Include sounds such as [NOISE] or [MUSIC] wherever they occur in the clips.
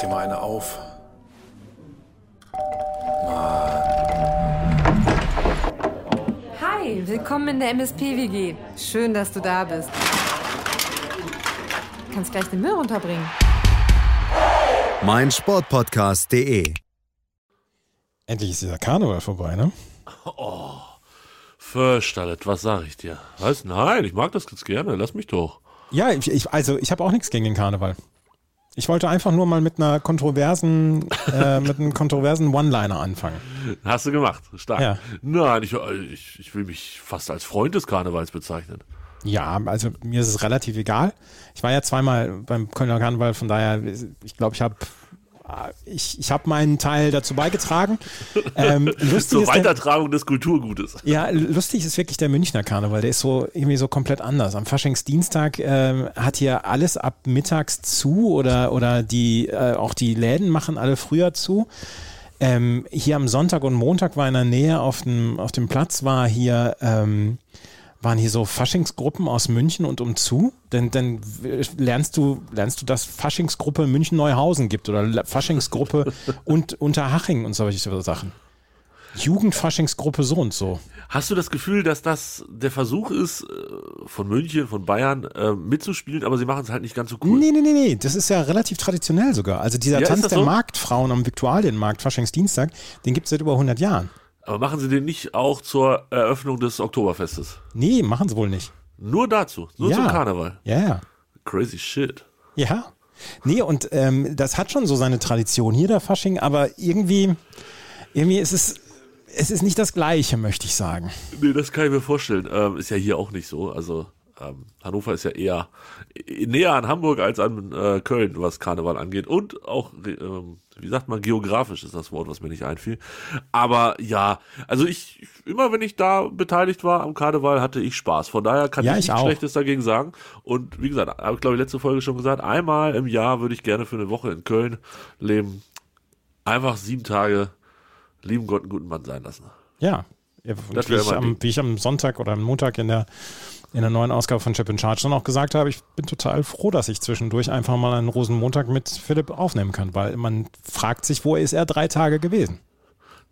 dir mal eine auf. Hi, willkommen in der MSP-WG. Schön, dass du da bist. Du kannst gleich den Müll runterbringen. mein Sportpodcast.de. Endlich ist dieser Karneval vorbei, ne? Verstallet, was sag ich dir? Was? Nein, ich mag das ganz gerne. Lass mich doch. Ja, ich, also ich habe auch nichts gegen den Karneval. Ich wollte einfach nur mal mit einer kontroversen, [LAUGHS] äh, mit einem kontroversen One-Liner anfangen. Hast du gemacht. Stark. Ja. Nein, ich, ich, ich will mich fast als Freund des Karnevals bezeichnen. Ja, also mir ist es relativ egal. Ich war ja zweimal beim Kölner Karneval, von daher, ich glaube, ich habe ich, ich habe meinen Teil dazu beigetragen. [LAUGHS] Ähm, Zur ist der, Weitertragung des Kulturgutes. ja, lustig ist wirklich der Münchner Karneval. Der ist so irgendwie so komplett anders. Am Faschingsdienstag ähm, hat hier alles ab mittags zu oder oder die äh, auch die Läden machen alle früher zu. Ähm, hier am Sonntag und Montag war in der Nähe auf dem auf dem Platz war hier ähm, waren hier so Faschingsgruppen aus München und umzu. Denn dann lernst du lernst du, dass Faschingsgruppe München Neuhausen gibt oder Faschingsgruppe [LAUGHS] und Unterhaching und solche Sachen. Jugendfaschingsgruppe so und so. Hast du das Gefühl, dass das der Versuch ist, äh, von München, von Bayern äh, mitzuspielen, aber sie machen es halt nicht ganz so cool? Nee, nee, nee, nee. Das ist ja relativ traditionell sogar. Also dieser Ja, Tanz der so? Marktfrauen am Viktualienmarkt, Faschingsdienstag, den gibt es seit über 100 Jahren. Aber machen sie den nicht auch zur Eröffnung des Oktoberfestes? Nee, machen sie wohl nicht. Nur dazu, nur Ja. zum Karneval. Ja, ja. Crazy shit. Ja. Nee, und ähm, das hat schon so seine Tradition hier, der Fasching, aber irgendwie, irgendwie ist es, es ist nicht das Gleiche, möchte ich sagen. Nee, das kann ich mir vorstellen. Ähm, ist ja hier auch nicht so. Also ähm, Hannover ist ja eher äh, näher an Hamburg als an äh, Köln, was Karneval angeht. Und auch, ähm, wie sagt man, geografisch ist das Wort, was mir nicht einfiel. Aber ja, also ich, immer wenn ich da beteiligt war am Karneval, hatte ich Spaß. Von daher kann Ja, ich ich nichts. Schlechtes dagegen sagen. Und wie gesagt, habe ich glaube ich letzte Folge schon gesagt, einmal im Jahr würde ich gerne für eine Woche in Köln leben. Einfach sieben Tage lieben Gott einen guten Mann sein lassen. Ja. Ja Das wie, ich am, wie ich am Sonntag oder am Montag in der, in der neuen Ausgabe von Chip in Charge dann auch gesagt habe, ich bin total froh, dass ich zwischendurch einfach mal einen Rosenmontag mit Philipp aufnehmen kann, weil man fragt sich, wo ist er drei Tage gewesen?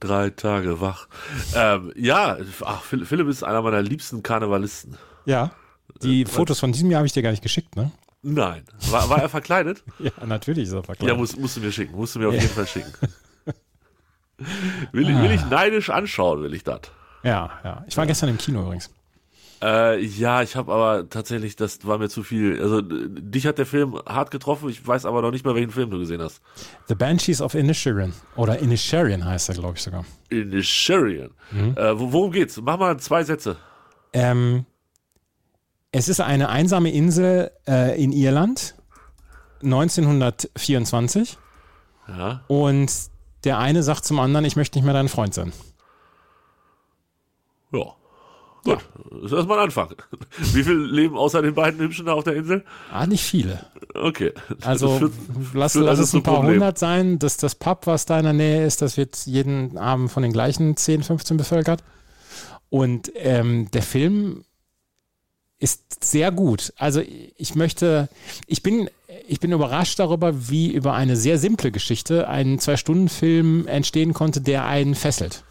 Drei Tage wach. Ähm, ja, ach, Phil- Philipp ist einer meiner liebsten Karnevalisten. Ja. Die Äh, Fotos von diesem Jahr habe ich dir gar nicht geschickt, ne? Nein. War, war er verkleidet? [LAUGHS] Ja, natürlich ist er ja, verkleidet. muss, musst du mir schicken. Musst du mir auf jeden Fall schicken. Will, ich- will ich neidisch anschauen, will ich das. Ja, ja. Ich war gestern im Kino übrigens. Äh, ja, ich habe aber tatsächlich, das war mir zu viel. Also dich hat der Film hart getroffen. Ich weiß aber noch nicht mal, welchen Film du gesehen hast. The Banshees of Inisherin. Oder Inisherin heißt er, glaube ich sogar. In the Sherian. Mhm. Äh, wo- worum geht's? Mach mal zwei Sätze. Ähm, es ist eine einsame Insel äh, in Irland, 1924. Ja. Und der eine sagt zum anderen, ich möchte nicht mehr dein Freund sein. Ja. Gut. Das ist erstmal ein Anfang. [LAUGHS] Wie viel leben außer den beiden Hübschen da auf der Insel? Ah, nicht viele. Okay. Also [LAUGHS] führt- lass, führt lass es ein paar Problem. hundert sein. Das, das Pub, was da in der Nähe ist, das wird jeden Abend von den gleichen 10, 15 bevölkert. Und ähm, der Film ist sehr gut. Also ich möchte, ich bin, ich bin überrascht darüber, wie über eine sehr simple Geschichte ein Zwei-Stunden-Film entstehen konnte, der einen fesselt.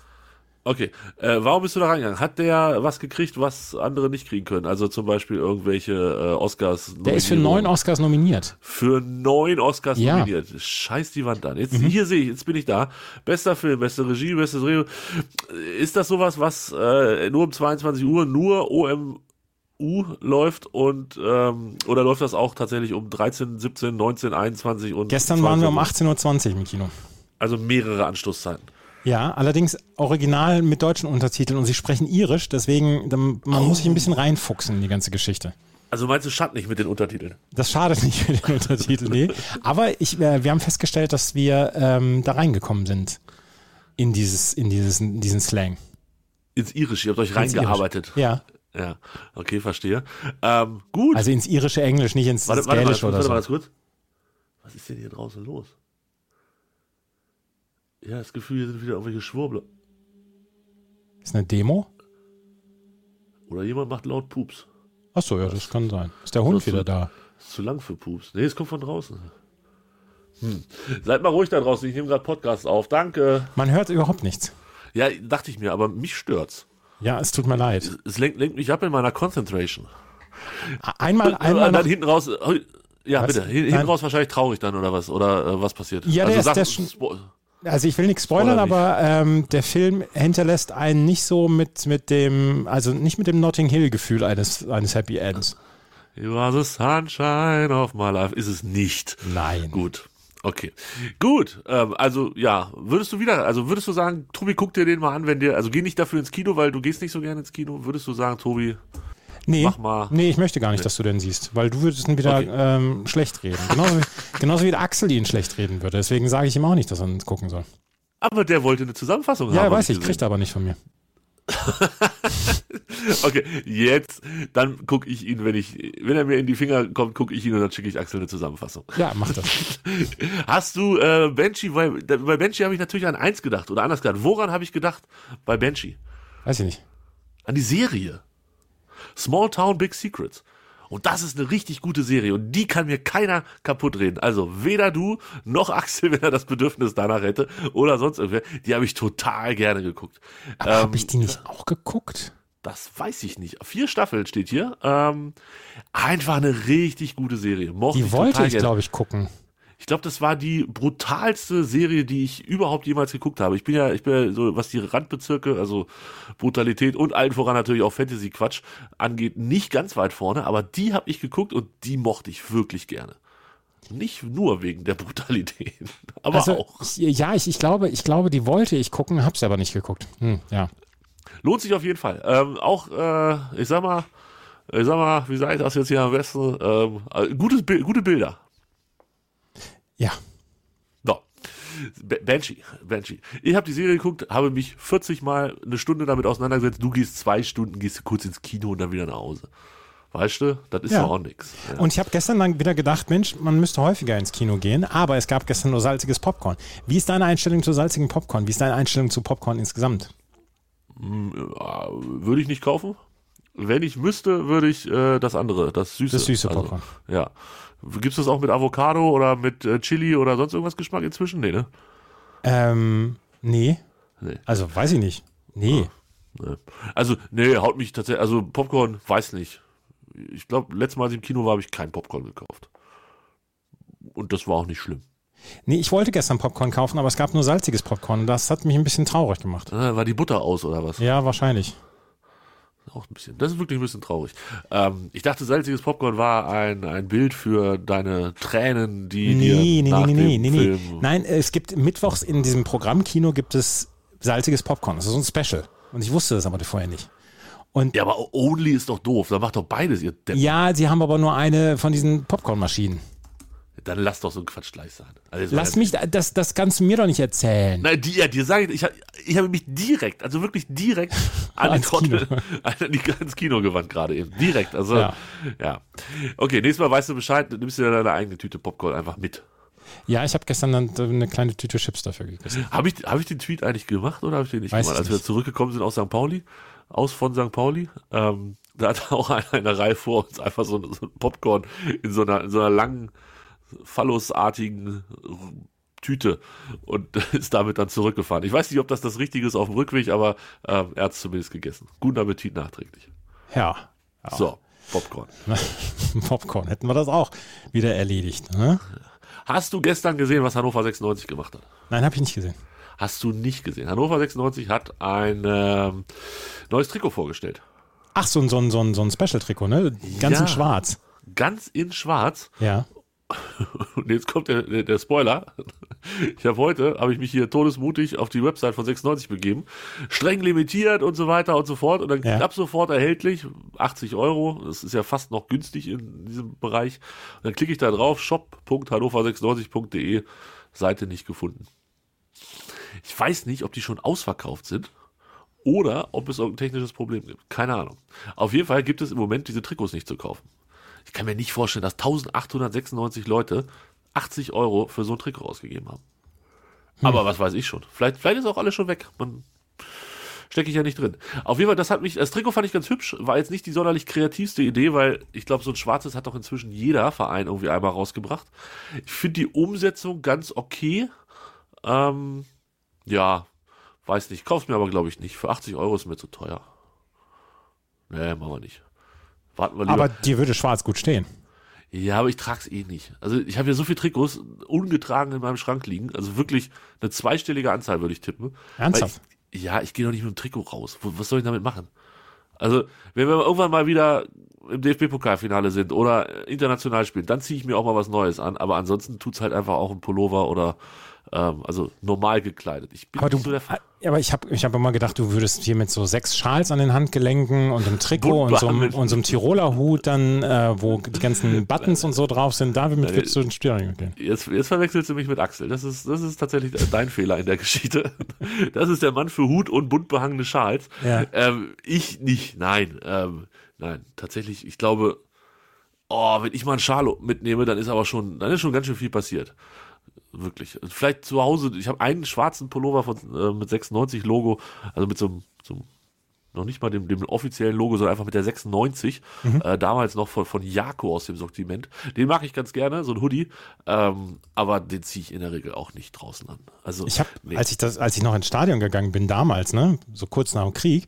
Okay, äh, warum bist du da reingegangen? Hat der was gekriegt, was andere nicht kriegen können? Also zum Beispiel irgendwelche äh, Oscars. Der ist für neun Oscars nominiert. Für neun Oscars Ja. Mhm. nominiert. Scheiß die Wand an. Jetzt hier sehe ich, jetzt bin ich da. Bester Film, beste Regie, bestes Drehbuch. Ist das sowas, was äh, nur um 22 Uhr nur OMU läuft und ähm, oder läuft das auch tatsächlich um 13, 17, 19, 21 und Gestern waren wir um 22? 18.20 Uhr im Kino. Also mehrere Anstoßzeiten. Ja, allerdings original mit deutschen Untertiteln und sie sprechen irisch, deswegen dann- man muss sich ein bisschen reinfuchsen in die ganze Geschichte. Also meinst du Schatt nicht mit den Untertiteln? Das schadet nicht mit den Untertiteln, nee. Aber ich, äh, wir haben festgestellt, dass wir ähm, da reingekommen sind in dieses, in dieses, in diesen Slang. Ins Irisch, ihr habt euch Ins Irisch. reingearbeitet. Ja, Ja, okay, verstehe. Ähm, gut. also ins irische Englisch, nicht ins, warte, ins warte, mal, warte oder mal so. ganz kurz. Was ist denn hier draußen los? Ja, das Gefühl, hier sind wieder irgendwelche Schwurbler. Ist eine Demo? Oder jemand macht laut Pups. Achso, ja, das kann sein. Ist der Hund wieder so- da? Ist zu lang für Pups. Nee, es kommt von draußen. Seid mal ruhig da draußen, ich nehme gerade Podcasts auf. Danke. Man hört überhaupt nichts. Ja, dachte ich mir, aber mich stört's. Ja, es tut mir leid. Es lenkt, lenkt mich ab in meiner Concentration. Einmal, einmal Und noch, dann hinten raus. äh, Ja, Was? bitte. Hin, hinten Nein. raus wahrscheinlich traurig dann oder was? Oder äh, was passiert? Ja, der ist- Sachen- der ist schon- Spo- also ich will nichts spoilern, Spoiler aber ähm, der Film hinterlässt einen nicht so mit, mit dem, also nicht mit dem Notting Hill Gefühl eines, eines Happy Ends. You are the sunshine of my life. Ist es nicht. Nein. Gut. Okay. Gut. Ähm, also, ja. Würdest du wieder, also würdest du sagen, Tobi, guck dir den mal an, wenn dir, also geh nicht dafür ins Kino, weil du gehst nicht so gerne ins Kino. Würdest du sagen, Tobi, Nee, Mach mal. nee, ich möchte gar nicht, dass du den siehst, weil du würdest ihn wieder Okay. ähm, schlecht reden. Genauso wie, [LAUGHS] genauso wie der Axel ihn schlecht reden würde. Deswegen sage ich ihm auch nicht, dass er ihn gucken soll. aber der wollte eine Zusammenfassung Ja, haben. hab weiß ich, kriegt er aber nicht von mir. [LAUGHS] Okay, jetzt, dann gucke ich ihn, wenn ich, wenn er mir in die Finger kommt, gucke ich ihn und dann schicke ich Axel eine Zusammenfassung. Ja, mach das. [LAUGHS] Hast du äh, Banshee, weil bei Banshee habe ich natürlich an eins gedacht oder anders gedacht. Woran habe ich gedacht bei Banshee? Weiß ich nicht. An die Serie. Small Town Big Secrets. Und das ist eine richtig gute Serie und die kann mir keiner kaputt reden. Also weder du noch Axel, [LAUGHS] wenn er das Bedürfnis danach hätte oder sonst irgendwer. Die habe ich total gerne geguckt. Aber Ähm, habe ich die nicht auch geguckt? Das weiß ich nicht. Vier Staffeln steht hier. Ähm, einfach eine richtig gute Serie. Mochte Die wollte ich, glaube ich, gucken. Ich glaube, das war die brutalste Serie, die ich überhaupt jemals geguckt habe. Ich bin ja, ich bin ja so, was die Randbezirke, also Brutalität und allen voran natürlich auch Fantasy-Quatsch angeht, nicht ganz weit vorne, aber die habe ich geguckt und die mochte ich wirklich gerne. Nicht nur wegen der Brutalität, [LAUGHS] aber also, auch. Ja, ich, ich glaube, ich glaube, die wollte ich gucken, hab's aber nicht geguckt. Hm, ja. Lohnt sich auf jeden Fall. Ähm, auch, äh, ich sag mal, ich sag mal, wie sage ich das jetzt hier am besten? Ähm, äh, gutes, gute Bilder. Ja. So. Banshee, Banshee. Ich habe die Serie geguckt, habe mich 40 Mal eine Stunde damit auseinandergesetzt. Du gehst zwei Stunden, gehst du kurz ins Kino und dann wieder nach Hause. Weißt du, das ist Ja. auch nix. Ja. Und ich habe gestern dann wieder gedacht, Mensch, man müsste häufiger ins Kino gehen, aber es gab gestern nur salziges Popcorn. Wie ist deine Einstellung zu salzigem Popcorn? Wie ist deine Einstellung zu Popcorn insgesamt? Ja, würde ich nicht kaufen. Wenn ich müsste, würde ich äh, das andere, das süße. Das süße Popcorn. ja. Gibt's das auch mit Avocado oder mit äh, Chili oder sonst irgendwas Geschmack inzwischen? Nee, ne? Ähm, nee. Nee. Also, weiß ich nicht. Nee. Nee. Also, nee, haut mich tatsächlich, also Popcorn, weiß nicht. Ich glaube, letztes Mal, als ich im Kino war, habe ich kein Popcorn gekauft. Und das war auch nicht schlimm. Nee, ich wollte gestern Popcorn kaufen, aber es gab nur salziges Popcorn. Das hat mich ein bisschen traurig gemacht. Ah, War die Butter aus oder was? Ja, wahrscheinlich. Auch ein bisschen. Das ist wirklich ein bisschen traurig. Ähm, ich dachte, salziges Popcorn war ein, ein Bild für deine Tränen, die Nee, dir nee, nach nee, nee, dem nee, nee. Film. Nein, es gibt mittwochs in diesem Programmkino gibt es salziges Popcorn. Das ist so ein Special. Und ich wusste das aber vorher nicht. Und Ja, aber Only ist doch doof. Dann macht doch beides, ihr Depp. ja, sie haben aber nur eine von diesen Popcornmaschinen. Dann lass doch so ein Quatsch gleich sein. Also Lass mich, das, das kannst du mir doch nicht erzählen. Nein, die, ja, dir sage ich, ich, hab- ich habe mich direkt, also wirklich direkt [LAUGHS] an die. Trottel, [LAUGHS] an die, ans Kino gewandt gerade eben. Direkt, also, ja. Ja. Okay, nächstes Mal weißt du Bescheid, nimmst du dir deine eigene Tüte Popcorn einfach mit. Ja, ich habe gestern dann eine kleine Tüte Chips dafür gegessen. Habe ich, hab ich den Tweet eigentlich gemacht oder habe ich den nicht Weiß gemacht? Als wir nicht. zurückgekommen sind aus St. Pauli, aus von St. Pauli, ähm, da hat [LAUGHS] auch einer in der Reihe vor uns einfach so, so ein Popcorn in so einer, in so einer langen, phallusartigen Tüte und [LAUGHS] ist damit dann zurückgefahren. Ich weiß nicht, ob das das Richtige ist auf dem Rückweg, aber ähm, er hat es zumindest gegessen. Guten Appetit nachträglich. Ja. So, Popcorn. [LAUGHS] Popcorn hätten wir das auch wieder erledigt. Ne? Hast du gestern gesehen, was Hannover 96 gemacht hat? Nein, habe ich nicht gesehen. Hast du nicht gesehen. Hannover 96 hat ein ähm, neues Trikot vorgestellt. Ach, so ein, so ein, so ein, so ein Special-Trikot, ne? Ganz Ja. in schwarz. Ganz in schwarz. Ja. [LAUGHS] Und jetzt kommt der, der, der Spoiler. Ich habe heute, habe ich mich hier todesmutig auf die Website von 96 begeben. Streng limitiert und so weiter und so fort. Und dann Ja. ab sofort erhältlich, 80 Euro. Das ist ja fast noch günstig in diesem Bereich. Und dann klicke ich da drauf, shop.hannover96.de, Seite nicht gefunden. Ich weiß nicht, ob die schon ausverkauft sind oder ob es irgendein technisches Problem gibt. Keine Ahnung. Auf jeden Fall gibt es im Moment diese Trikots nicht zu kaufen. Ich kann mir nicht vorstellen, dass 1896 Leute 80 Euro für so ein Trikot ausgegeben haben. Aber was weiß ich schon. Vielleicht, vielleicht ist auch alles schon weg. Man, stecke ich ja nicht drin. Auf jeden Fall, das hat mich, das Trikot fand ich ganz hübsch, war jetzt nicht die sonderlich kreativste Idee, weil ich glaube, so ein schwarzes hat doch inzwischen jeder Verein irgendwie einmal rausgebracht. Ich finde die Umsetzung ganz okay. Ähm, ja, weiß nicht, kauf's mir aber glaube ich nicht. Für 80 Euro ist mir zu teuer. Nee, machen wir nicht. Warten wir lieber. Aber dir würde schwarz gut stehen. Ja, aber ich trag's eh nicht. Also ich habe ja so viele Trikots ungetragen in meinem Schrank liegen. Also wirklich eine zweistellige Anzahl würde ich tippen. Ernsthaft? Ich, ja, ich gehe doch nicht mit dem Trikot raus. Was soll ich damit machen? Also, wenn wir irgendwann mal wieder im DFB-Pokalfinale sind oder international spielen, dann ziehe ich mir auch mal was Neues an. Aber ansonsten tut's halt einfach auch ein Pullover oder ähm, also normal gekleidet. Ich bin Aber, du, so der F- aber ich habe ich hab immer gedacht, du würdest hier mit so sechs Schals an den Handgelenken und einem Trikot und so, einem, und so einem Tiroler Hut dann, äh, wo die ganzen [LAUGHS] Buttons und so drauf sind, damit würdest du ins Stadion gehen. Jetzt, jetzt verwechselst du mich mit Axel. Das ist, das ist tatsächlich dein Fehler in der Geschichte. [LAUGHS] Das ist der Mann für Hut und bunt behangene Schals. Ja. Ähm, ich nicht, nein. Ähm, nein, tatsächlich, ich glaube, oh, wenn ich mal einen Schal mitnehme, dann ist aber schon, dann ist schon ganz schön viel passiert. Wirklich. Vielleicht zu Hause, ich habe einen schwarzen Pullover von, äh, mit 96 Logo, also mit so einem, so noch nicht mal dem, dem offiziellen Logo, sondern einfach mit der 96, äh, damals noch von, von Jako aus dem Sortiment. Den mag ich ganz gerne, so ein Hoodie, ähm, aber den ziehe ich in der Regel auch nicht draußen an. Also, Ich habe, nee. als ich das, als ich noch ins Stadion gegangen bin damals, ne, so kurz nach dem Krieg,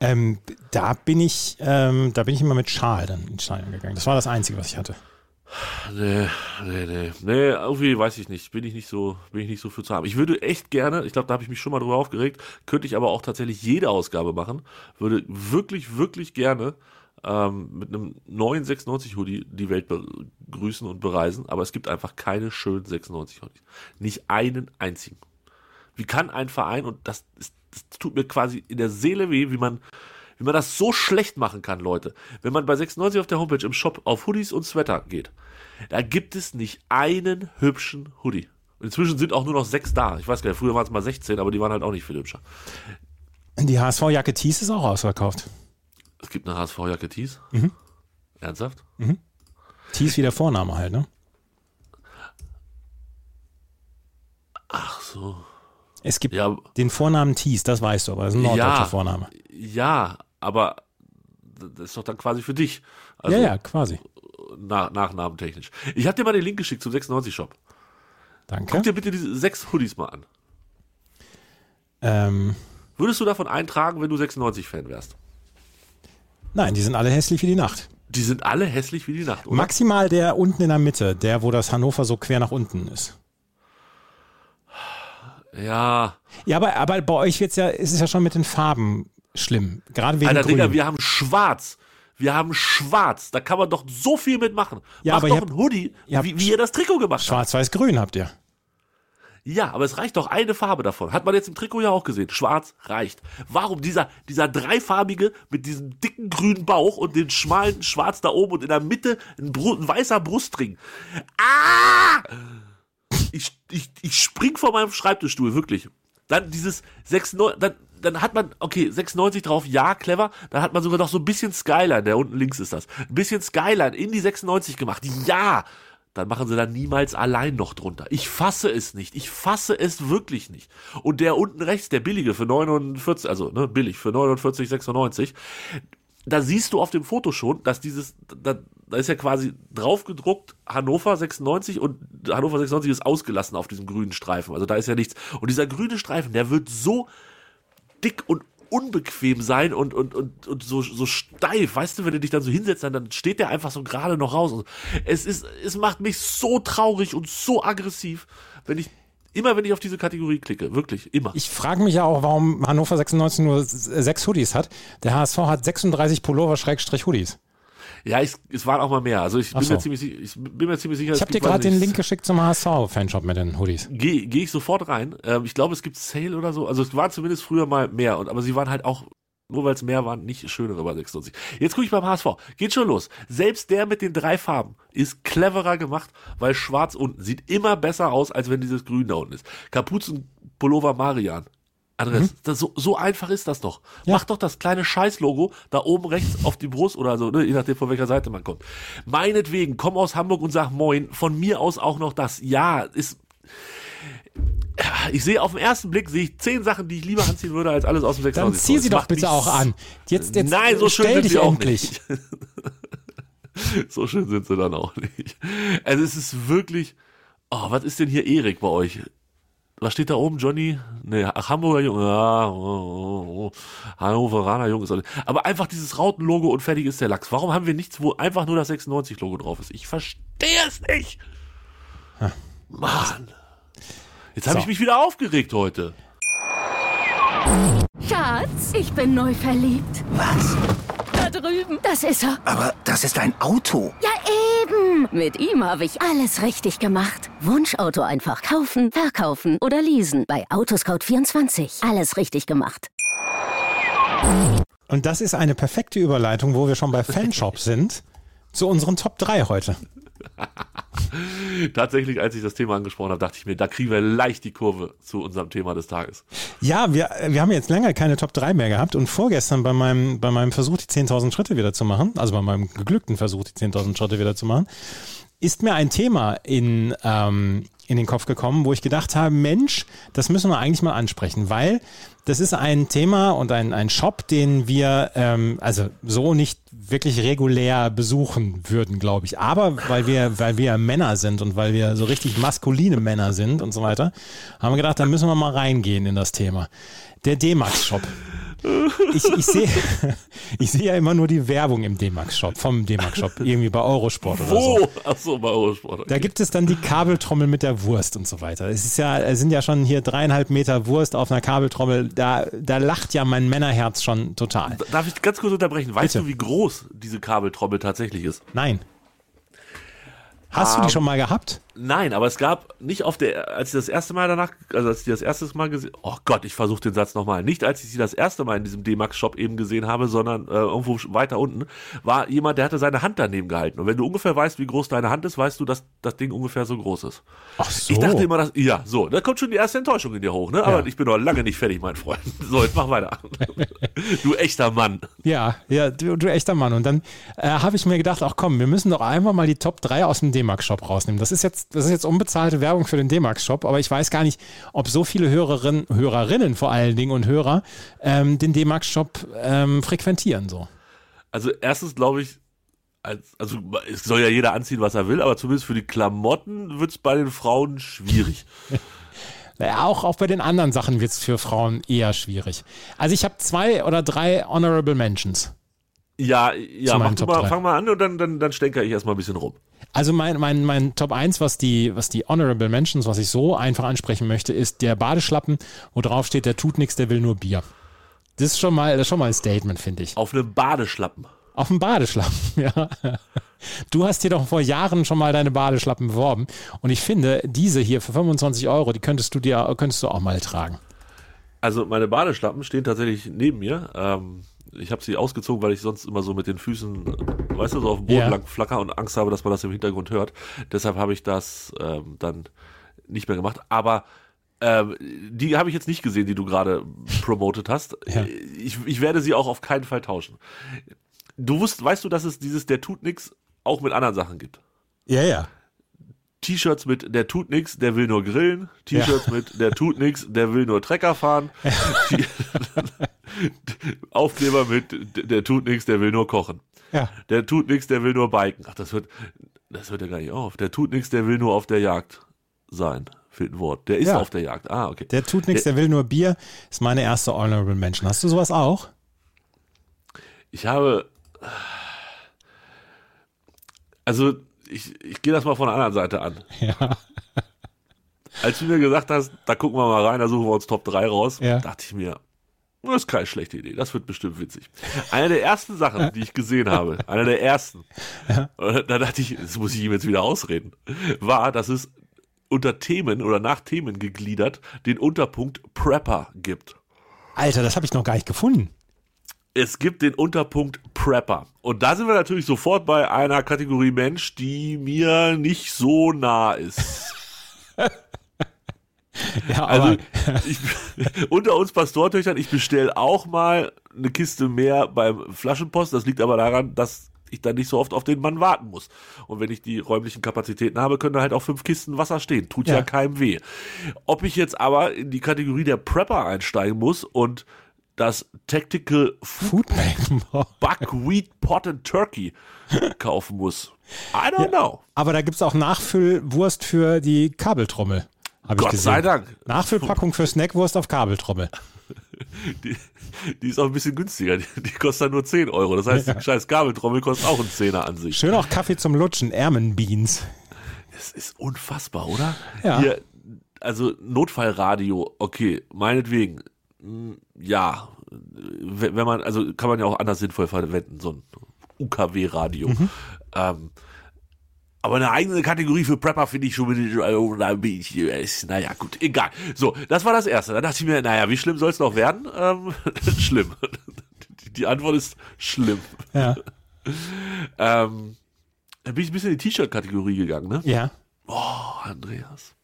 ähm, da bin ich, ähm, da bin ich immer mit Schal dann ins Stadion gegangen. Das war das Einzige, was ich hatte. Nee, nee, nee. Nee, irgendwie weiß ich nicht. Bin ich nicht so, bin ich nicht so für zu haben. Ich würde echt gerne, ich glaube, da habe ich mich schon mal drüber aufgeregt, könnte ich aber auch tatsächlich jede Ausgabe machen. Würde wirklich, wirklich gerne ähm, mit einem neuen 96 Hoodie die Welt begrüßen und bereisen, aber es gibt einfach keine schönen 96 Hoodies. Nicht einen einzigen. Wie kann ein Verein, und das, ist, das tut mir quasi in der Seele weh, wie man, wie man das so schlecht machen kann, Leute. Wenn man bei 96 auf der Homepage im Shop auf Hoodies und Sweater geht, da gibt es nicht einen hübschen Hoodie. Inzwischen sind auch nur noch sechs da. Ich weiß gar nicht, früher waren es mal 16, aber die waren halt auch nicht viel hübscher. Die HSV-Jacke Thies ist auch ausverkauft. Es gibt eine HSV-Jacke Tees. Ernsthaft? Thies wie der Vorname halt, ne? Ach so. Es gibt Ja, den Vornamen Thies, das weißt du, aber das ist ein norddeutscher ja, Vorname. ja, aber das ist doch dann quasi für dich. Also ja, ja, quasi. nach, nachnamentechnisch. Ich habe dir mal den Link geschickt zum 96-Shop. Danke. Guck dir bitte diese sechs Hoodies mal an. Ähm, Würdest du davon eintragen, wenn du 96-Fan wärst? nein, die sind alle hässlich wie die Nacht. Die sind alle hässlich wie die Nacht, oder? Maximal der unten in der Mitte, der, wo das Hannover so quer nach unten ist. Ja. Ja, aber, aber bei euch wird's ja, ist es ja schon mit den Farben schlimm. Gerade wegen Alter, Grün. Digga, wir haben schwarz. Wir haben schwarz. Da kann man doch so viel mitmachen. Ja, Mach aber doch ihr habt- ein Hoodie, ihr wie, wie ihr das Trikot gemacht habt. Schwarz-Weiß-Grün habt ihr. Ja, aber es reicht doch eine Farbe davon. Hat man jetzt im Trikot ja auch gesehen. Schwarz reicht. Warum dieser, dieser dreifarbige mit diesem dicken grünen Bauch und den schmalen Schwarz da oben und in der Mitte ein, Bru ein weißer Brustring? Ah! Ich, ich, ich spring vor meinem Schreibtischstuhl, wirklich. Dann dieses 96, dann, dann hat man, okay, 96 drauf, ja, clever. Dann hat man sogar noch so ein bisschen Skyline, der unten links ist das. Ein bisschen Skyline in die 96 gemacht. Ja! Dann machen sie da niemals allein noch drunter. Ich fasse es nicht. Ich fasse es wirklich nicht. Und der unten rechts, der billige für 49, also ne, billig für 49,96, da siehst du auf dem Foto schon, dass dieses, da, da ist ja quasi drauf gedruckt Hannover 96 und Hannover 96 ist ausgelassen auf diesem grünen Streifen. Also da ist ja nichts. Und dieser grüne Streifen, der wird so dick und unbequem sein und, und, und, und so, so steif. Weißt du, wenn du dich dann so hinsetzt, dann, steht der einfach so gerade noch raus. Es ist, es macht mich so traurig und so aggressiv, wenn ich, immer wenn ich auf diese Kategorie klicke. Wirklich, immer. Ich frage mich ja auch, warum Hannover 96 nur sechs Hoodies hat. Der HSV hat 36 Pullover-Hoodies. Ja, ich, es waren auch mal mehr. Also ich bin, so. mir ziemlich, sicher- ich bin mir ziemlich sicher, Ich habe dir gerade den Link geschickt zum HSV-Fanshop mit den Hoodies. Gehe geh ich sofort rein. Ähm, ich glaube, es gibt Sale oder so. Also es waren zumindest früher mal mehr. Und, aber sie waren halt auch, nur weil es mehr waren, nicht schönere bei 96. Jetzt gucke ich beim HSV. Geht schon los. Selbst der mit den drei Farben ist cleverer gemacht, weil schwarz unten sieht immer besser aus, als wenn dieses Grün da unten ist. Kapuzenpullover Marian. Andres, das, so, so einfach ist das doch. Ja. Mach doch das kleine Scheißlogo da oben rechts auf die Brust oder so, ne, je nachdem von welcher Seite man kommt. Meinetwegen, komm aus Hamburg und sag Moin. Von mir aus auch noch das. Ja, ist ich sehe auf den ersten Blick sehe ich zehn Sachen, die ich lieber anziehen würde, als alles aus dem 96 Dann zieh sie doch bitte auch an. Jetzt, jetzt Nein, so schön stell sind dich sie auch endlich. nicht. [LAUGHS] so schön sind sie dann auch nicht. Also es ist wirklich. Oh, was ist denn hier Erik bei euch? Was steht da oben, Johnny? Nee, ach, Hamburger Junge. Ja, oh, oh, oh. Hannoveraner Junge. ist nicht- Aber einfach dieses Rautenlogo und fertig ist der Lachs. Warum haben wir nichts, wo einfach nur das 96-Logo drauf ist? Ich verstehe es nicht. Mann. Jetzt habe So. ich mich wieder aufgeregt heute. Schatz, ich bin neu verliebt. Was? Drüben. Das ist er. Aber das ist ein Auto. Ja, eben. Mit ihm habe ich alles richtig gemacht. Wunschauto einfach kaufen, verkaufen oder leasen. Bei Autoscout24. Alles richtig gemacht. Und das ist eine perfekte Überleitung, wo wir schon bei [LAUGHS] Fanshop sind, zu unseren Top 3 heute. [LAUGHS] Tatsächlich, als ich das Thema angesprochen habe, dachte ich mir, da kriegen wir leicht die Kurve zu unserem Thema des Tages. Ja, wir, wir haben jetzt länger keine Top 3 mehr gehabt und vorgestern bei meinem, bei meinem Versuch, die 10.000 Schritte wieder zu machen, also bei meinem geglückten Versuch, die 10.000 Schritte wieder zu machen, ist mir ein Thema in, ähm, in den Kopf gekommen, wo ich gedacht habe, Mensch, das müssen wir eigentlich mal ansprechen, weil das ist ein Thema und ein, ein Shop, den wir ähm, also so nicht wirklich regulär besuchen würden, glaube ich. Aber weil wir, weil wir Männer sind und weil wir so richtig maskuline Männer sind und so weiter, haben wir gedacht, da müssen wir mal reingehen in das Thema. Der D-Max-Shop. Ich, ich sehe [LAUGHS] ich sehe ja immer nur die Werbung im D-Max-Shop, vom D-Max-Shop, irgendwie bei Eurosport oder so. Wo? Achso, bei Eurosport. Da gibt es dann die Kabeltrommel mit der Wurst und so weiter. Es ist ja, es sind ja schon hier dreieinhalb Meter Wurst auf einer Kabeltrommel. Da, da lacht ja mein Männerherz schon total. Darf ich ganz kurz unterbrechen? Weißt Bitte. du, wie groß diese Kabeltrommel tatsächlich ist? Nein. Hast du die schon mal gehabt? Nein, aber es gab nicht auf der, als ich das erste Mal danach, also als ich das erste Mal gesehen, oh Gott, ich versuche den Satz nochmal. Nicht als ich sie das erste Mal in diesem D-Max-Shop eben gesehen habe, sondern äh, irgendwo weiter unten, war jemand, der hatte seine Hand daneben gehalten. Und wenn du ungefähr weißt, wie groß deine Hand ist, weißt du, dass das Ding ungefähr so groß ist. Ach so. Ich dachte immer, dass, ja, so, da kommt schon die erste Enttäuschung in dir hoch, ne? Aber Ja. ich bin noch lange nicht fertig, mein Freund. [LAUGHS] So, jetzt mach weiter. [LAUGHS] du echter Mann. Ja, ja, du, du echter Mann. Und dann äh, habe ich mir gedacht, ach komm, wir müssen doch einfach mal die Top 3 aus dem D-Max-Shop rausnehmen. Das ist jetzt, das ist jetzt unbezahlte Werbung für den D-Max-Shop, aber ich weiß gar nicht, ob so viele Hörerinnen, Hörerinnen vor allen Dingen und Hörer ähm, den D-Max-Shop ähm, frequentieren so. Also erstens glaube ich, als, also es soll ja jeder anziehen, was er will, aber zumindest für die Klamotten wird es bei den Frauen schwierig. [LAUGHS] Naja, auch, auch bei den anderen Sachen wird es für Frauen eher schwierig. Also ich habe zwei oder drei Honorable Mentions. Ja, ja, mach mal, fang mal an und dann, dann, dann stänker ich erstmal ein bisschen rum. Also mein, mein, mein Top 1, was die, was die Honorable Mentions, was ich so einfach ansprechen möchte, ist der Badeschlappen, wo drauf steht, der tut nichts, der will nur Bier. Das ist schon mal, das ist schon mal ein Statement, finde ich. Auf einem Badeschlappen. Auf dem Badeschlappen, [LAUGHS] ja. Du hast hier doch vor Jahren schon mal deine Badeschlappen beworben. Und ich finde, diese hier für 25 Euro, die könntest du dir, könntest du auch mal tragen. Also meine Badeschlappen stehen tatsächlich neben mir. Ähm, ich habe sie ausgezogen, weil ich sonst immer so mit den Füßen, weißt du, so auf dem Boden Ja. lang flacker und Angst habe, dass man das im Hintergrund hört. Deshalb habe ich das ähm, dann nicht mehr gemacht. Aber ähm, die habe ich jetzt nicht gesehen, die du gerade promotet hast. [LAUGHS] Ja. Ich, ich werde sie auch auf keinen Fall tauschen. Du wusst, weißt du, dass es dieses Der tut nix auch mit anderen Sachen gibt? Ja, ja. T-Shirts mit der tut nix, der will nur grillen. T-Shirts mit der tut nix, der will nur Trecker fahren. [LAUGHS] Aufkleber mit der tut nix, der will nur kochen. Ja. Der tut nix, der will nur biken. Ach, das hört, das hört ja gar nicht auf. Der tut nix, der will nur auf der Jagd sein. Fehlt ein Wort. Der ist Ja. auf der Jagd. Ah, okay. Der tut nichts, der will nur Bier, ist meine erste Honorable Mention. Hast du sowas auch? Ich habe. Also, ich, ich gehe das mal von der anderen Seite an. [LAUGHS] Ja. Als du mir gesagt hast, da gucken wir mal rein, da suchen wir uns Top 3 raus, Ja. dachte ich mir, das ist keine schlechte Idee, das wird bestimmt witzig. Eine der ersten Sachen, die ich gesehen habe, [LAUGHS] einer der ersten, und da dachte ich, das muss ich ihm jetzt wieder ausreden, war, dass es unter Themen oder nach Themen gegliedert den Unterpunkt Prepper gibt. Alter, das habe ich noch gar nicht gefunden. Es gibt den Unterpunkt Prepper. Und da sind wir natürlich sofort bei einer Kategorie Mensch, die mir nicht so nah ist. [LAUGHS] Ja, Also, aber [LAUGHS] ich, unter uns Pastortöchtern, ich bestelle auch mal eine Kiste mehr beim Flaschenpost. Das liegt aber daran, dass ich dann nicht so oft auf den Mann warten muss. Und wenn ich die räumlichen Kapazitäten habe, können da halt auch fünf Kisten Wasser stehen. Tut ja, Ja. keinem weh. Ob ich jetzt aber in die Kategorie der Prepper einsteigen muss und das Tactical Food Foodbank. Buckwheat Pot and Turkey kaufen muss. I don't know. Aber da gibt's auch Nachfüllwurst für die Kabeltrommel. Gott sei Dank. Nachfüllpackung für Snackwurst auf Kabeltrommel. [LAUGHS] Die, die ist auch ein bisschen günstiger. Die, die kostet dann nur 10 Euro. Das heißt, die scheiß Kabeltrommel kostet auch einen Zehner an sich. Schön auch Kaffee zum Lutschen, Ermenbeans. Das ist unfassbar, oder? Ja. Hier, also Notfallradio, okay, meinetwegen. Ja, wenn man, also kann man ja auch anders sinnvoll verwenden, so ein UKW-Radio. Mhm. Ähm, aber eine eigene Kategorie für Prepper finde ich schon, mit- also, äh, naja, gut, egal. So, das war das Erste. Dann dachte ich mir, naja, wie schlimm soll es noch werden? Ähm, [LAUGHS] schlimm. Die- Die Antwort ist schlimm. Ja. Ähm, dann bin ich ein bisschen in die T-Shirt-Kategorie gegangen, ne? Ja. Oh, Andreas.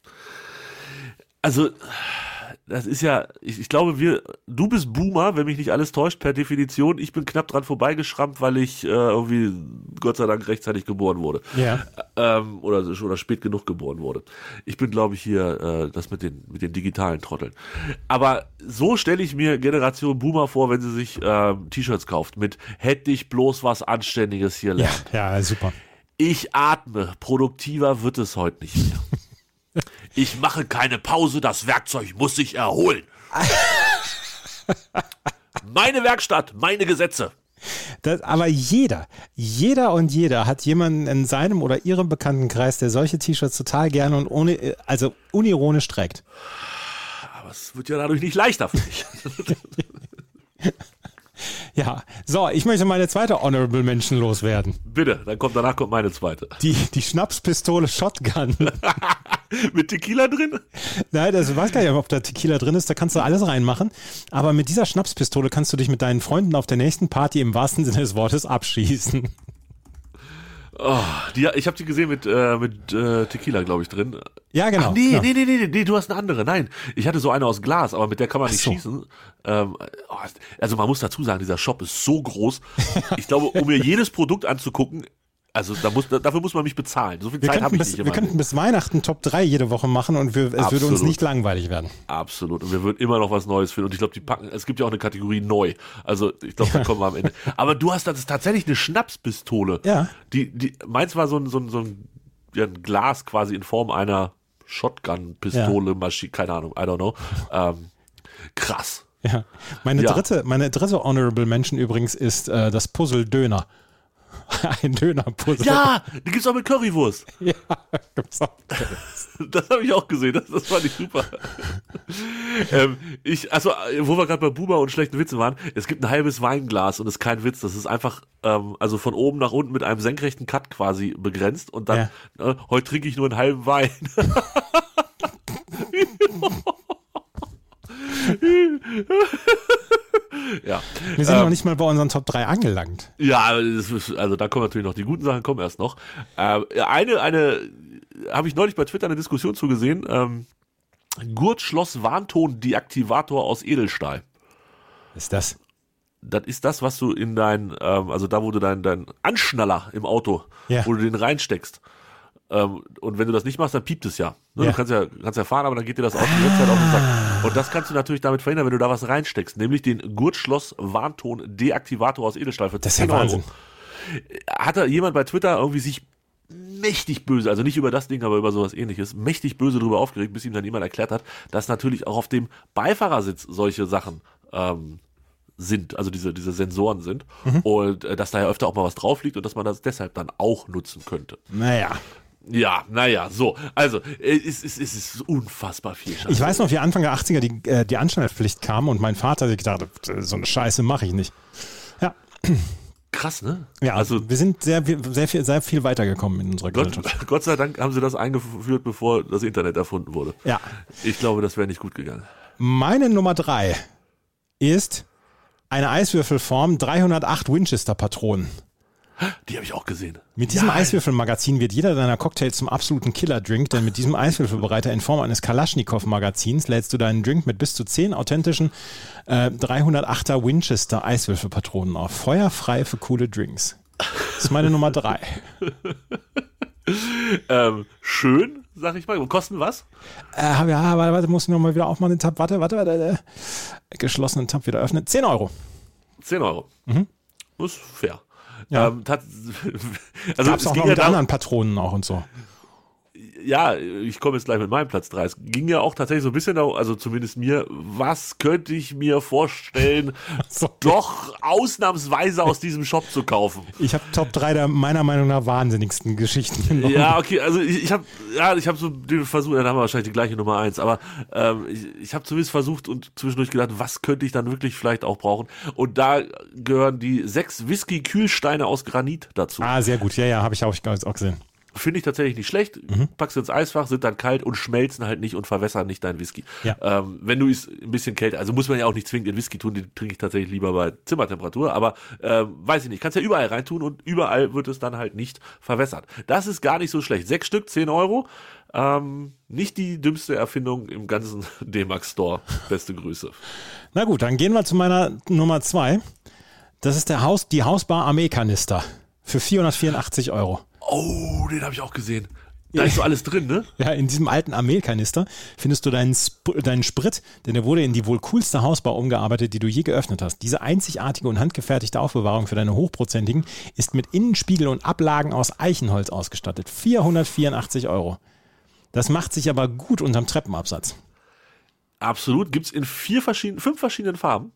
Also, das ist ja, ich, ich glaube, wir, du bist Boomer, wenn mich nicht alles täuscht, per Definition. Ich bin knapp dran vorbeigeschrammt, weil ich äh, irgendwie, Gott sei Dank, rechtzeitig geboren wurde. Ja. Ähm, oder, oder spät genug geboren wurde. Ich bin, glaube ich, hier äh, das mit den, mit den digitalen Trotteln. Aber so stelle ich mir Generation Boomer vor, wenn sie sich ähm, T-Shirts kauft mit hätte ich bloß was Anständiges hier Ja, lernen. ja, super. Ich atme. Produktiver wird es heute nicht mehr. Ich mache keine Pause, das Werkzeug muss sich erholen. Meine Werkstatt, meine Gesetze. Das, aber jeder, jeder und jeder hat jemanden in seinem oder ihrem Bekanntenkreis, der solche T-Shirts total gerne und ohne, also unironisch trägt. Aber es wird ja dadurch nicht leichter für mich. [LAUGHS] Ja, so, ich möchte meine zweite Honorable Mention loswerden. Bitte, dann kommt danach kommt meine zweite. Die, die Schnapspistole Shotgun. [LAUGHS] Mit Tequila drin? Nein, das weiß gar nicht, ob da Tequila drin ist, da kannst du alles reinmachen. Aber mit dieser Schnapspistole kannst du dich mit deinen Freunden auf der nächsten Party im wahrsten Sinne des Wortes abschießen. Oh, die, ich habe die gesehen mit, äh, mit äh, Tequila, glaube ich, drin. Ja, genau. Ach, nee, genau. nee, nee, nee, nee, du hast eine andere. Nein, ich hatte so eine aus Glas, aber mit der kann man nicht so. schießen. Ähm, oh, also man muss dazu sagen, dieser Shop ist so groß. [LAUGHS] Ich glaube, um mir jedes Produkt anzugucken, also da muss, dafür muss man mich bezahlen. So viel Wir Zeit habe ich bis, nicht. wir könnten bis Weihnachten Top 3 jede Woche machen und wir, es würde uns Absolut. nicht langweilig werden. Absolut. Und wir würden immer noch was Neues finden. Und ich glaube, die packen, es gibt ja auch eine Kategorie neu. Also ich glaube, da kommen wir am Ende. Aber du hast das tatsächlich eine Schnapspistole. Ja. Die, die, meins war so ein, so ein, so ein, ja, ein Glas quasi in Form einer Shotgun-Pistole, Maschine, keine Ahnung, I don't know. Ähm, krass. Ja. Meine, Ja. Dritte, meine dritte Honorable Mention übrigens ist äh, das Puzzle Döner. [LAUGHS] Ein Döner-Puzzle. Ja, die gibt's auch mit Currywurst. [LAUGHS] ja gibt's auch. Das habe ich auch gesehen. Das, das fand ich super. [LAUGHS] ähm, ich, also, wo wir gerade bei Boomer und schlechten Witzen waren, es gibt ein halbes Weinglas und es ist kein Witz. Das ist einfach, ähm, also von oben nach unten mit einem senkrechten Cut quasi begrenzt und dann, äh, heute trinke ich nur einen halben Wein. [LAUGHS] ja. Wir sind Ähm, noch nicht mal bei unseren Top 3 angelangt. Ja, ist, also da kommen natürlich noch die guten Sachen, kommen erst noch. Ähm, eine, eine, habe ich neulich bei Twitter eine Diskussion zugesehen. Ähm, Gurtschloss Warnton Deaktivator aus Edelstahl. Ist das? Das ist das, was du in dein, ähm, also da, wo du dein, dein Anschnaller im Auto, Ja. wo du den reinsteckst. Ähm, und wenn du das nicht machst, dann piept es ja. Ne? Ja. Du kannst ja, kannst ja fahren, aber dann geht dir das Auto die ganze Zeit auf den Sack. Und das kannst du natürlich damit verhindern, wenn du da was reinsteckst, nämlich den Gurtschloss Warnton Deaktivator aus Edelstahl für Das ist ja 10 Euro Wahnsinn. hat da jemand bei Twitter irgendwie sich mächtig böse, also nicht über das Ding, aber über sowas ähnliches, mächtig böse darüber aufgeregt, bis ihm dann jemand erklärt hat, dass natürlich auch auf dem Beifahrersitz solche Sachen ähm, sind, also diese, diese Sensoren sind und äh, dass da ja öfter auch mal was drauf liegt und dass man das deshalb dann auch nutzen könnte. Naja. Ja, naja, so. Also, äh, es, es, es ist unfassbar viel Scheiße. Ich weiß noch, wie Anfang der 80er die, äh, die Anschnallpflicht kam und mein Vater sich gedacht hat, so eine Scheiße mache ich nicht. Ja, Krass, ne? ja also wir sind sehr, viel- sehr, viel, sehr viel weitergekommen in unserer Gott, Gesellschaft. [LAUGHS] Gott sei Dank haben sie das eingeführt, bevor das Internet erfunden wurde. Ja. Ich glaube, das wäre nicht gut gegangen. Meine Nummer drei ist eine Eiswürfelform 308 Winchester-Patronen. Die habe ich auch gesehen. Mit diesem Ja, Eiswürfelmagazin wird jeder deiner Cocktails zum absoluten Killer-Drink, denn mit diesem Eiswürfelbereiter in Form eines Kalaschnikow-Magazins lädst du deinen Drink mit bis zu 10 authentischen äh, 308er Winchester Eiswürfelpatronen auf. Feuerfrei für coole Drinks. Das ist meine Nummer drei. [LAUGHS] ähm, schön, sag ich mal. Und kosten was? Äh, ja, warte, warte, muss ich nochmal wieder aufmachen, den Tab. Warte, warte, warte. Geschlossenen Tab wieder öffnen. 10 Euro. 10 Euro. Mhm. Das ist fair. Ja. Ähm, [LAUGHS] Also Gab's es auch ging noch ja mit darum, anderen Patronen auch und so. Ja, ich komme jetzt gleich mit meinem Platz 3. Es ging ja auch tatsächlich so ein bisschen, also zumindest mir, was könnte ich mir vorstellen, [LAUGHS] So. doch ausnahmsweise aus diesem Shop zu kaufen. Ich habe Top 3 der meiner Meinung nach wahnsinnigsten Geschichten genommen. Ja, okay, also ich, ich habe ja, ich habe so den Versuch, dann haben wir wahrscheinlich die gleiche Nummer eins, aber ähm, ich, ich habe zumindest versucht und zwischendurch gedacht, was könnte ich dann wirklich vielleicht auch brauchen? Und da gehören die sechs Whisky-Kühlsteine aus Granit dazu. Ah, sehr gut. Ja, ja, habe ich auch, auch gesehen. Finde ich tatsächlich nicht schlecht. Mhm. Packst du ins Eisfach, sind dann kalt und schmelzen halt nicht und verwässern nicht deinen Whisky. Ja. Ähm, wenn du es ein bisschen kälter, also muss man ja auch nicht zwingend in Whisky tun, den trinke ich tatsächlich lieber bei Zimmertemperatur, aber ähm, weiß ich nicht, kannst ja überall reintun und überall wird es dann halt nicht verwässert. Das ist gar nicht so schlecht. Sechs Stück, zehn Euro. Ähm, nicht die dümmste Erfindung im ganzen [LAUGHS] D-Max Store. Beste Grüße. Na gut, dann gehen wir zu meiner Nummer 2. Das ist der Haus, die Hausbar Armeekanister für 484 Euro. Oh, den habe ich auch gesehen. Da ist so alles drin, ne? Ja, in diesem alten Armeekanister findest du deinen, Sp deinen Sprit, denn der wurde in die wohl coolste Hausbar umgearbeitet, die du je geöffnet hast. Diese einzigartige und handgefertigte Aufbewahrung für deine hochprozentigen ist mit Innenspiegel und Ablagen aus Eichenholz ausgestattet. 484 Euro. Das macht sich aber gut unterm Treppenabsatz. Absolut. Gibt's in vier verschiedenen, fünf verschiedenen Farben.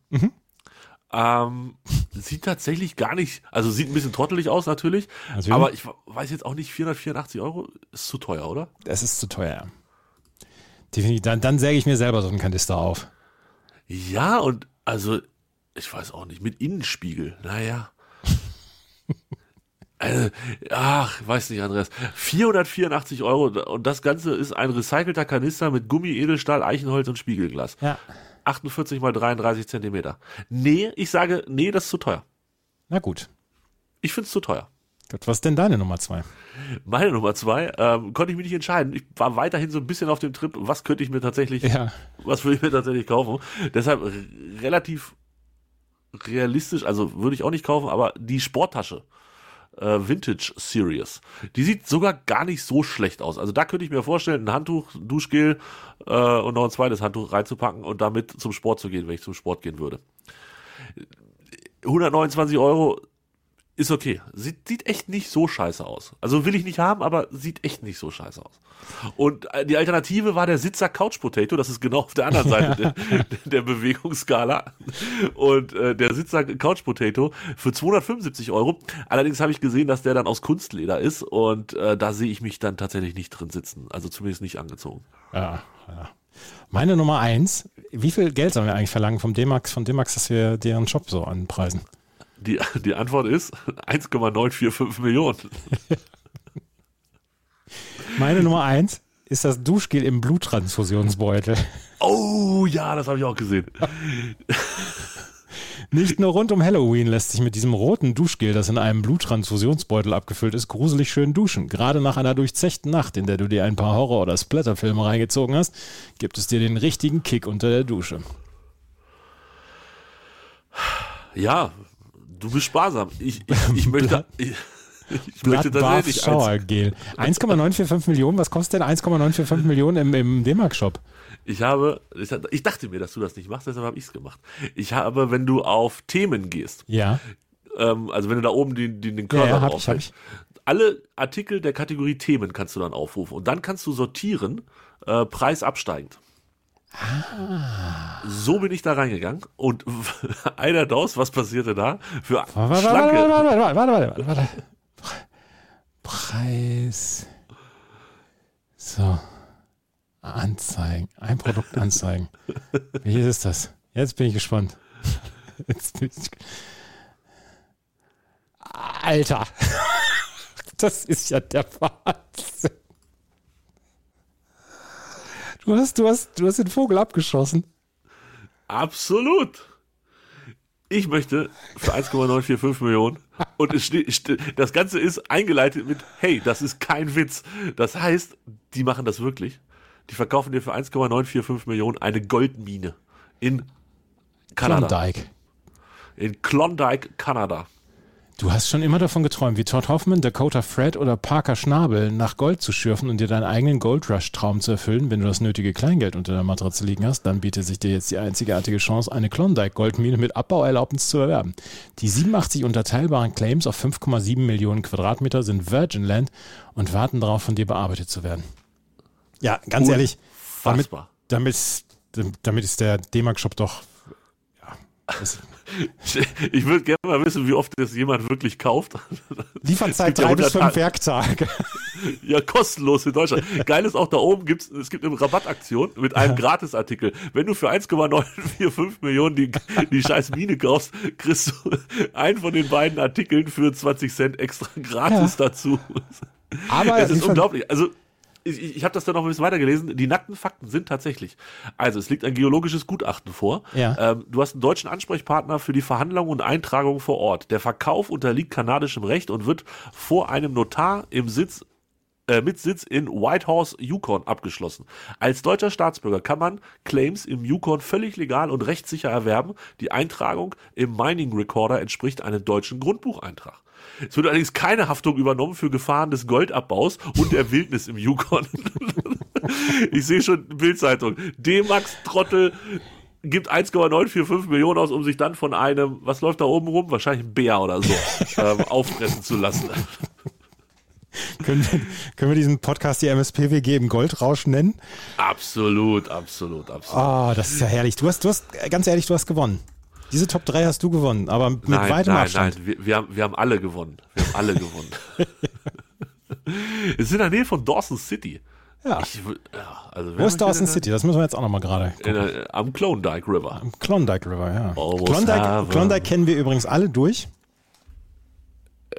Ähm, [LAUGHS] sieht tatsächlich gar nicht, also sieht ein bisschen trottelig aus natürlich, Natürlich. aber ich weiß jetzt auch nicht, 484 Euro ist zu teuer, oder? Das ist zu teuer. Definitiv. Dann, dann säge ich mir selber so einen Kanister auf. Ja, und also, ich weiß auch nicht, mit Innenspiegel, naja. [LAUGHS] Also, ach, weiß nicht, Andreas. 484 Euro und das Ganze ist ein recycelter Kanister mit Gummi, Edelstahl, Eichenholz und Spiegelglas. Ja. 48 mal 33 Zentimeter. Nee, ich sage, nee, das ist zu teuer. Na gut. Ich find's zu teuer. Gut, was ist denn deine Nummer zwei? Meine Nummer zwei, ähm, konnte ich mich nicht entscheiden. Ich war weiterhin so ein bisschen auf dem Trip, was könnte ich mir tatsächlich, Ja. was würde ich mir tatsächlich kaufen. Deshalb relativ realistisch, also würde ich auch nicht kaufen, aber die Sporttasche. Äh, Vintage Series. Die sieht sogar gar nicht so schlecht aus. Also da könnte ich mir vorstellen, ein Handtuch, Duschgel äh, und noch ein zweites Handtuch reinzupacken und damit zum Sport zu gehen, wenn ich zum Sport gehen würde. 129 Euro ist okay. Sieht, sieht echt nicht so scheiße aus. Also will ich nicht haben, aber sieht echt nicht so scheiße aus. Und äh, die Alternative war der Sitzer Couch Potato. Das ist genau auf der anderen Seite der, [LAUGHS] der Bewegungsskala. Und äh, der Sitzer Couch Potato für 275 Euro. Allerdings habe ich gesehen, dass der dann aus Kunstleder ist. Und äh, da sehe ich mich dann tatsächlich nicht drin sitzen. Also zumindest nicht angezogen. Ja, ja. Meine Nummer eins, wie viel Geld sollen wir eigentlich verlangen vom D-Max, von D-Max, dass wir deren Shop so anpreisen? Die, die Antwort ist [LAUGHS] 1,945 Millionen. Meine Nummer eins ist das Duschgel im Bluttransfusionsbeutel. Oh ja, das habe ich auch gesehen. Nicht nur rund um Halloween lässt sich mit diesem roten Duschgel, das in einem Bluttransfusionsbeutel abgefüllt ist, gruselig schön duschen. Gerade nach einer durchzechten Nacht, in der du dir ein paar Horror- oder Splatterfilme reingezogen hast, gibt es dir den richtigen Kick unter der Dusche. Ja, du bist sparsam. Ich, ich, [LAUGHS] ich möchte. Ich, [LAUGHS] ich möchte Blood Bath tatsächlich Shower. Gel. 1,945 Millionen, was kostet denn 1,945 Millionen im, im D-Mark-Shop? Ich habe, ich, ich dachte mir, dass du das nicht machst, deshalb habe ich es gemacht. Ich habe, wenn du auf Themen gehst, Ja. ähm, also wenn du da oben den, den, den Ja, Körper ja, hab drauf ich, hab hältst, alle Artikel der Kategorie Themen kannst du dann aufrufen und dann kannst du sortieren, äh, Preis absteigend. Ah. So bin ich da reingegangen und einer Daus, was passierte da? Für Warte, warte, schlanke, warte, warte, warte, warte, warte, warte, warte. Preis. So. Anzeigen. Ein Produkt anzeigen. Welches ist das? Jetzt bin ich gespannt. Jetzt bin ich... Alter. Das ist ja der Wahnsinn. Du hast, du hast, du hast den Vogel abgeschossen. Absolut. Ich möchte für 1,945 Millionen und es das Ganze ist eingeleitet mit, hey, das ist kein Witz. Das heißt, die machen das wirklich. Die verkaufen dir für 1,945 Millionen eine Goldmine in Kanada. Klondike. In Klondike, Kanada. Du hast schon immer davon geträumt, wie Todd Hoffman, Dakota Fred oder Parker Schnabel nach Gold zu schürfen und dir deinen eigenen Gold Rush Traum zu erfüllen. Wenn du das nötige Kleingeld unter der Matratze liegen hast, dann bietet sich dir jetzt die einzigartige Chance, eine Klondike Goldmine mit Abbauerlaubnis zu erwerben. Die 87 unterteilbaren Claims auf 5,7 Millionen Quadratmeter sind Virgin Land und warten darauf, von dir bearbeitet zu werden. Ja, ganz ehrlich, damit, damit, damit ist der D-Mark-Shop doch ja, das- [LAUGHS] Ich würde gerne mal wissen, wie oft das jemand wirklich kauft. [LAUGHS] Lieferzeit ja drei bis fünf 100 Werktage. [LAUGHS] Ja, kostenlos in Deutschland. Geil ist auch da oben gibt's, es gibt eine Rabattaktion mit einem Gratisartikel. Wenn du für 1,945 Millionen die, die scheiß Mine kaufst, kriegst du einen von den beiden Artikeln für 20 Cent extra gratis dazu. Aber es ist unglaublich. Also ich, ich, habe das dann noch ein bisschen weitergelesen. Die nackten Fakten sind tatsächlich. Also es liegt ein geologisches Gutachten vor. Ja. Ähm, du hast einen deutschen Ansprechpartner für die Verhandlung und Eintragung vor Ort. Der Verkauf unterliegt kanadischem Recht und wird vor einem Notar im Sitz äh, mit Sitz in Whitehorse, Yukon abgeschlossen. Als deutscher Staatsbürger kann man Claims im Yukon völlig legal und rechtssicher erwerben. Die Eintragung im Mining Recorder entspricht einem deutschen Grundbucheintrag. Es wird allerdings keine Haftung übernommen für Gefahren des Goldabbaus und der Wildnis im Yukon. [LAUGHS] ich sehe schon Bildzeitung. D-Max Trottel gibt 1,945 Millionen aus, um sich dann von einem, was läuft da oben rum? Wahrscheinlich ein Bär oder so, [LAUGHS] ähm, auffressen zu lassen. können, wir, können wir diesen Podcast die MSPWG im Goldrausch nennen? Absolut, absolut, absolut. Ah, das ist ja herrlich. Du hast, du hast, ganz ehrlich, du hast gewonnen. Diese Top 3 hast du gewonnen, aber mit nein, weitem nein, Abstand. nein, wir, wir, haben, wir haben alle gewonnen. Wir haben alle gewonnen. [LAUGHS] [LAUGHS] es ist in der Nähe von Dawson City. Ja. Ich, ja, also Wo ist Dawson City? Das müssen wir jetzt auch nochmal gerade der, am Klondike River. Am Klondike River, ja. Almost Klondike, heaven. Klondike kennen wir übrigens alle durch.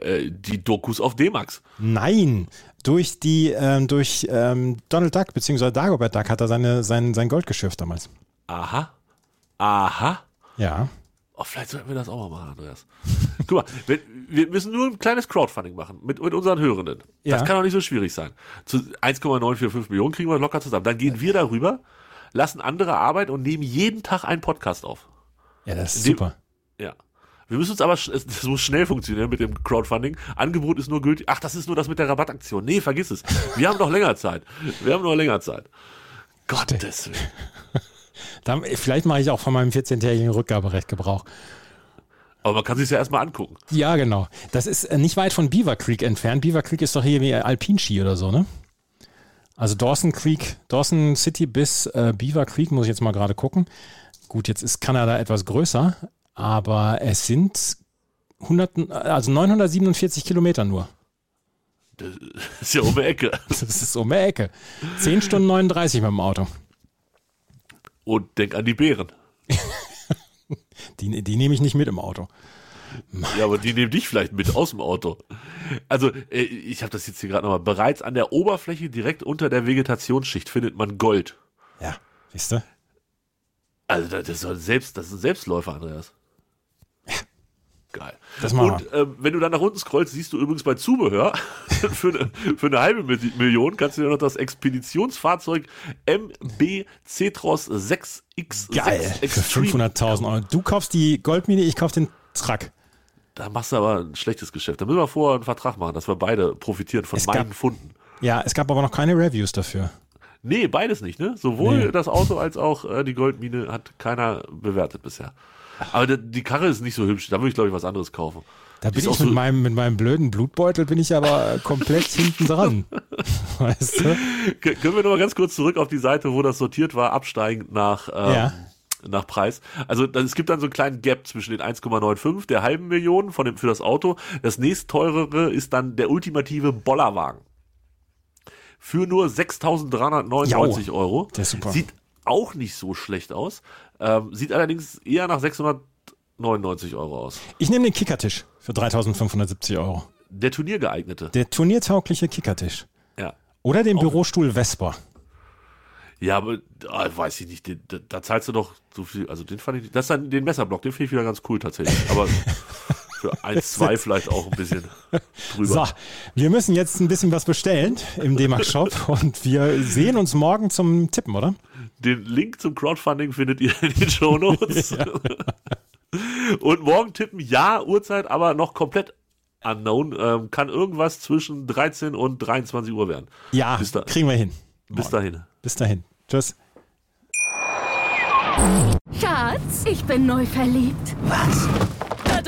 Äh, die Dokus auf D-Max. Nein, durch die, ähm, durch ähm, Donald Duck, beziehungsweise Dagobert Duck hat er seine, sein, sein Gold geschürft damals. Aha. Aha. Ja. Oh, vielleicht sollten wir das auch mal machen, Andreas. [LAUGHS] Guck mal, wir, wir müssen nur ein kleines Crowdfunding machen mit, mit unseren Hörenden. Ja. Das kann doch nicht so schwierig sein. Zu 1,945 Millionen kriegen wir locker zusammen. Dann gehen wir darüber, lassen andere Arbeit und nehmen jeden Tag einen Podcast auf. Ja, das ist Dem- super. Ja. Wir müssen uns aber, es das muss schnell funktionieren mit dem Crowdfunding. Angebot ist nur gültig. Ach, das ist nur das mit der Rabattaktion. Nee, vergiss es. Wir haben noch länger Zeit. Wir haben noch länger Zeit. Gottes Willen. Dann, vielleicht mache ich auch von meinem 14-tägigen Rückgaberecht Gebrauch. Aber man kann sich ja erstmal angucken. Ja, genau. Das ist äh, nicht weit von Beaver Creek entfernt. Beaver Creek ist doch hier wie Alpinski oder so, ne? Also Dawson Creek, Dawson City bis äh, Beaver Creek, muss ich jetzt mal gerade gucken. Gut, jetzt ist Kanada etwas größer, aber es sind 100, also 947 Kilometer nur. Das ist ja um die Ecke. [LAUGHS] Das ist um die Ecke. 10 Stunden 39 mit dem Auto. Und denk an die Bären. [LAUGHS] Die, die nehme ich nicht mit im Auto. Ja, aber die nehmen dich vielleicht mit aus dem Auto. Also, äh, ich habe das jetzt hier gerade nochmal. Bereits an der Oberfläche, direkt unter der Vegetationsschicht, findet man Gold. Ja, siehst du? Also, das ist, selbst, das ist ein Selbstläufer, Andreas. Geil. Das machen Und ähm, wenn du dann nach unten scrollst, siehst du übrigens bei Zubehör [LAUGHS] für, eine, für eine halbe Mi- Million kannst du dir noch das Expeditionsfahrzeug MB Cetros 6X6 Geil. Für Extreme. 500.000 Euro. Du kaufst die Goldmine, ich kauf den Truck. Da machst du aber ein schlechtes Geschäft. Da müssen wir vorher einen Vertrag machen, dass wir beide profitieren von Es gab- meinen Funden. Ja, es gab aber noch keine Reviews dafür. Nee, beides nicht, ne? Sowohl Nee. das Auto als auch äh, die Goldmine hat keiner bewertet bisher. Aber die, die Karre ist nicht so hübsch. Da würde ich, glaube ich, was anderes kaufen. Da Die bin ich mit, so- meinem, mit meinem blöden Blutbeutel bin ich aber [LAUGHS] komplett hinten dran. [LAUGHS] Weißt du? Können wir noch mal ganz kurz zurück auf die Seite, wo das sortiert war, absteigend nach, ähm, Ja. nach Preis. Also das, es gibt dann so einen kleinen Gap zwischen den 1,95, der halben Million von dem, für das Auto. Das nächstteurere ist dann der ultimative Bollerwagen. Für nur 6.399 Jau. Euro. Der ist super. Sieht auch nicht so schlecht aus. Ähm, sieht allerdings eher nach 699 Euro aus. Ich nehme den Kickertisch für 3570 Euro. Der turniergeeignete. Der turniertaugliche Kickertisch. Ja. Oder den Bürostuhl Vespa. Ja, aber ah, weiß ich nicht, den, da, da zahlst du doch so viel, also den fand ich, das ist dann den Messerblock, den finde ich wieder ganz cool tatsächlich, aber [LAUGHS] für 1, 2 vielleicht auch ein bisschen [LAUGHS] drüber. So, wir müssen jetzt ein bisschen was bestellen im D-Max-Shop [LAUGHS] und wir sehen uns morgen zum Tippen, oder? Den Link zum Crowdfunding findet ihr in den Shownotes. [LAUGHS] Und morgen tippen, ja, Uhrzeit, aber noch komplett Unknown. Ähm, kann irgendwas zwischen 13 und 23 Uhr werden. Ja, Bis da- kriegen wir hin. Bis dahin. Bis dahin. Tschüss. Schatz, ich bin neu verliebt. Was?